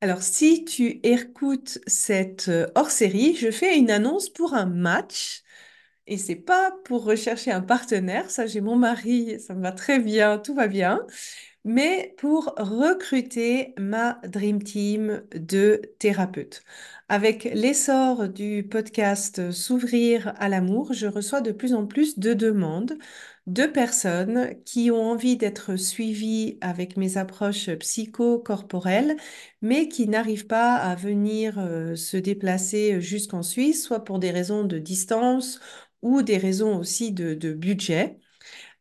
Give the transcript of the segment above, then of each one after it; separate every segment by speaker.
Speaker 1: Alors, si tu écoutes cette euh, hors-série, je fais une annonce pour un match et c'est pas pour rechercher un partenaire. Ça, j'ai mon mari, ça me va très bien, tout va bien. mais pour recruter ma Dream Team de thérapeutes. Avec l'essor du podcast S'ouvrir à l'amour, je reçois de plus en plus de demandes de personnes qui ont envie d'être suivies avec mes approches psycho-corporelles, mais qui n'arrivent pas à venir euh, se déplacer jusqu'en Suisse, soit pour des raisons de distance ou des raisons aussi de, de budget.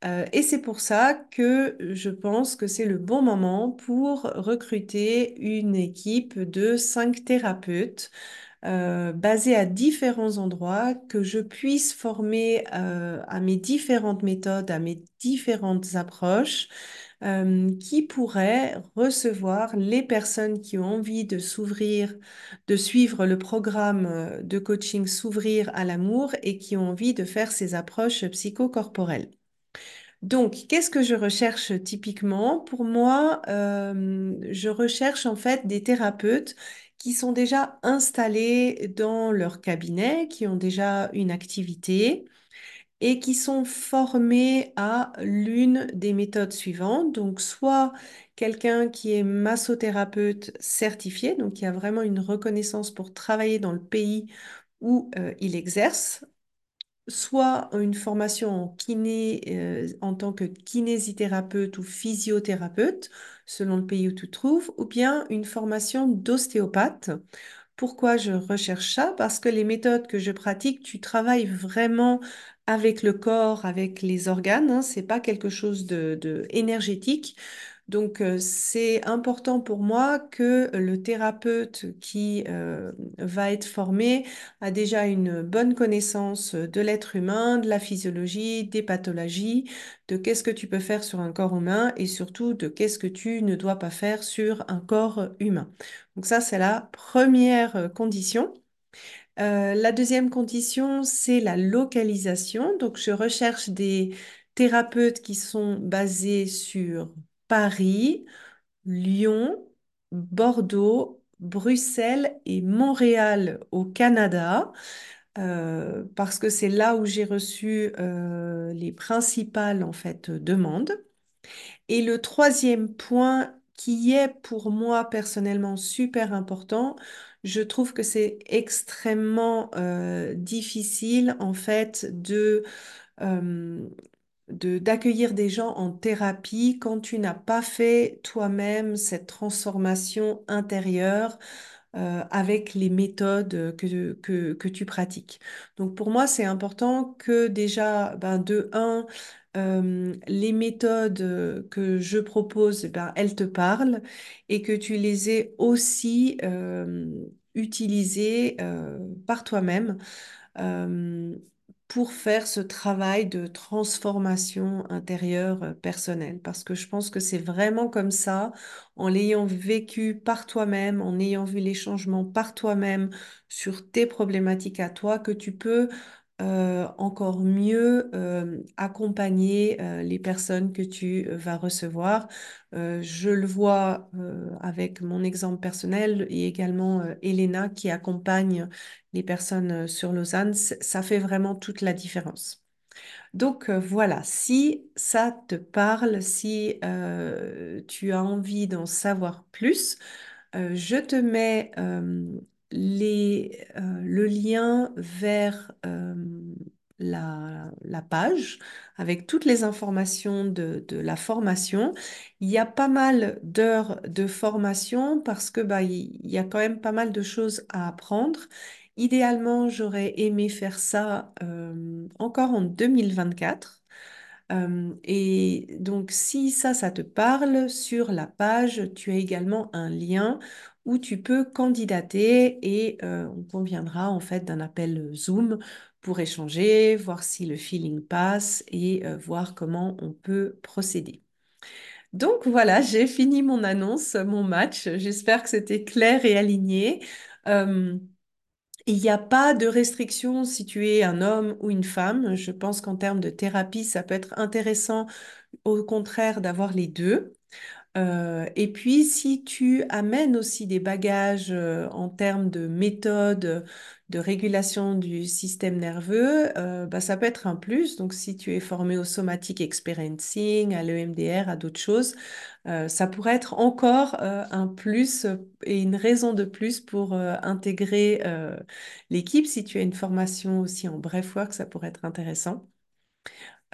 Speaker 1: Euh, et c'est pour ça que je pense que c'est le bon moment pour recruter une équipe de cinq thérapeutes euh, basés à différents endroits, que je puisse former euh, à mes différentes méthodes, à mes différentes approches, euh, qui pourraient recevoir les personnes qui ont envie de s'ouvrir, de suivre le programme euh, de coaching S'ouvrir à l'amour et qui ont envie de faire ces approches psychocorporelles. Donc, qu'est-ce que je recherche typiquement? Pour moi, je recherche en fait des thérapeutes qui sont déjà installés dans leur cabinet, qui ont déjà une activité et qui sont formés à l'une des méthodes suivantes. Donc, soit quelqu'un qui est massothérapeute certifié, donc qui a vraiment une reconnaissance pour travailler dans le pays où euh, il exerce soit une formation en kiné euh, en tant que kinésithérapeute ou physiothérapeute, selon le pays où tu te trouves, ou bien une formation d'ostéopathe. Pourquoi je recherche ça? Parce que les méthodes que je pratique, tu travailles vraiment avec le corps, avec les organes, hein, c'est pas quelque chose de, de. Donc, euh, c'est important pour moi que le thérapeute qui euh, va être formé a déjà une bonne connaissance de l'être humain, de la physiologie, des pathologies, de qu'est-ce que tu peux faire sur un corps humain et surtout de qu'est-ce que tu ne dois pas faire sur un corps humain. Donc ça, c'est la première euh, condition. La deuxième condition, c'est la localisation. Donc, je recherche des thérapeutes qui sont basés sur Paris, Lyon, Bordeaux, Bruxelles et Montréal au Canada, euh, parce que c'est là où j'ai reçu euh, les principales en fait demandes. Et le troisième point qui est pour moi personnellement super important, je trouve que c'est extrêmement euh, difficile en fait de euh, de d'accueillir des gens en thérapie quand tu n'as pas fait toi-même cette transformation intérieure euh, avec les méthodes que, que, que tu pratiques. Donc pour moi, c'est important que déjà, ben, de un, euh, les méthodes que je propose, ben, elles te parlent et que tu les aies aussi euh, utilisées euh, par toi-même. Pour faire ce travail de transformation intérieure euh, personnelle. Parce que je pense que c'est vraiment comme ça, en l'ayant vécu par toi-même, en ayant vu les changements par toi-même sur tes problématiques à toi, que tu peux euh, encore mieux euh, accompagner euh, les personnes que tu vas recevoir. Je le vois avec mon exemple personnel et également Elena qui accompagne les personnes sur Lausanne. Ça fait vraiment toute la différence. Donc voilà, si ça te parle, si tu as envie d'en savoir plus, je te mets les, euh, le lien vers euh, la, page avec toutes les informations de, la formation. Il y a pas mal d'heures de formation parce que bah, il y a quand même pas mal de choses à apprendre. Idéalement, j'aurais aimé faire ça euh, encore en 2024. Euh, et donc, si ça, ça te parle, sur la page, tu as également un lien où tu peux candidater et euh, on conviendra en fait d'un appel Zoom pour échanger, voir si le feeling passe et euh, voir comment on peut procéder. Donc voilà, j'ai fini mon annonce, mon match. J'espère que c'était clair et aligné. Euh, il n'y a pas de restriction si tu es un homme ou une femme. Je pense qu'en termes de thérapie, ça peut être intéressant au contraire d'avoir les deux. Euh, et puis, si tu amènes aussi des bagages euh, en termes de méthode de régulation du système nerveux, euh, bah, ça peut être un plus. Donc, si tu es formé au somatic experiencing, à l'EMDR, à d'autres choses, ça pourrait être encore un plus et une raison de plus pour intégrer l'équipe. Si tu as une formation aussi en breathwork, ça pourrait être intéressant.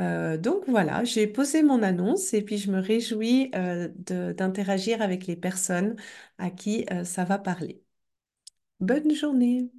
Speaker 1: Euh, donc voilà, j'ai posé mon annonce et puis je me réjouis euh, d'interagir avec les personnes à qui euh, ça va parler. Bonne journée.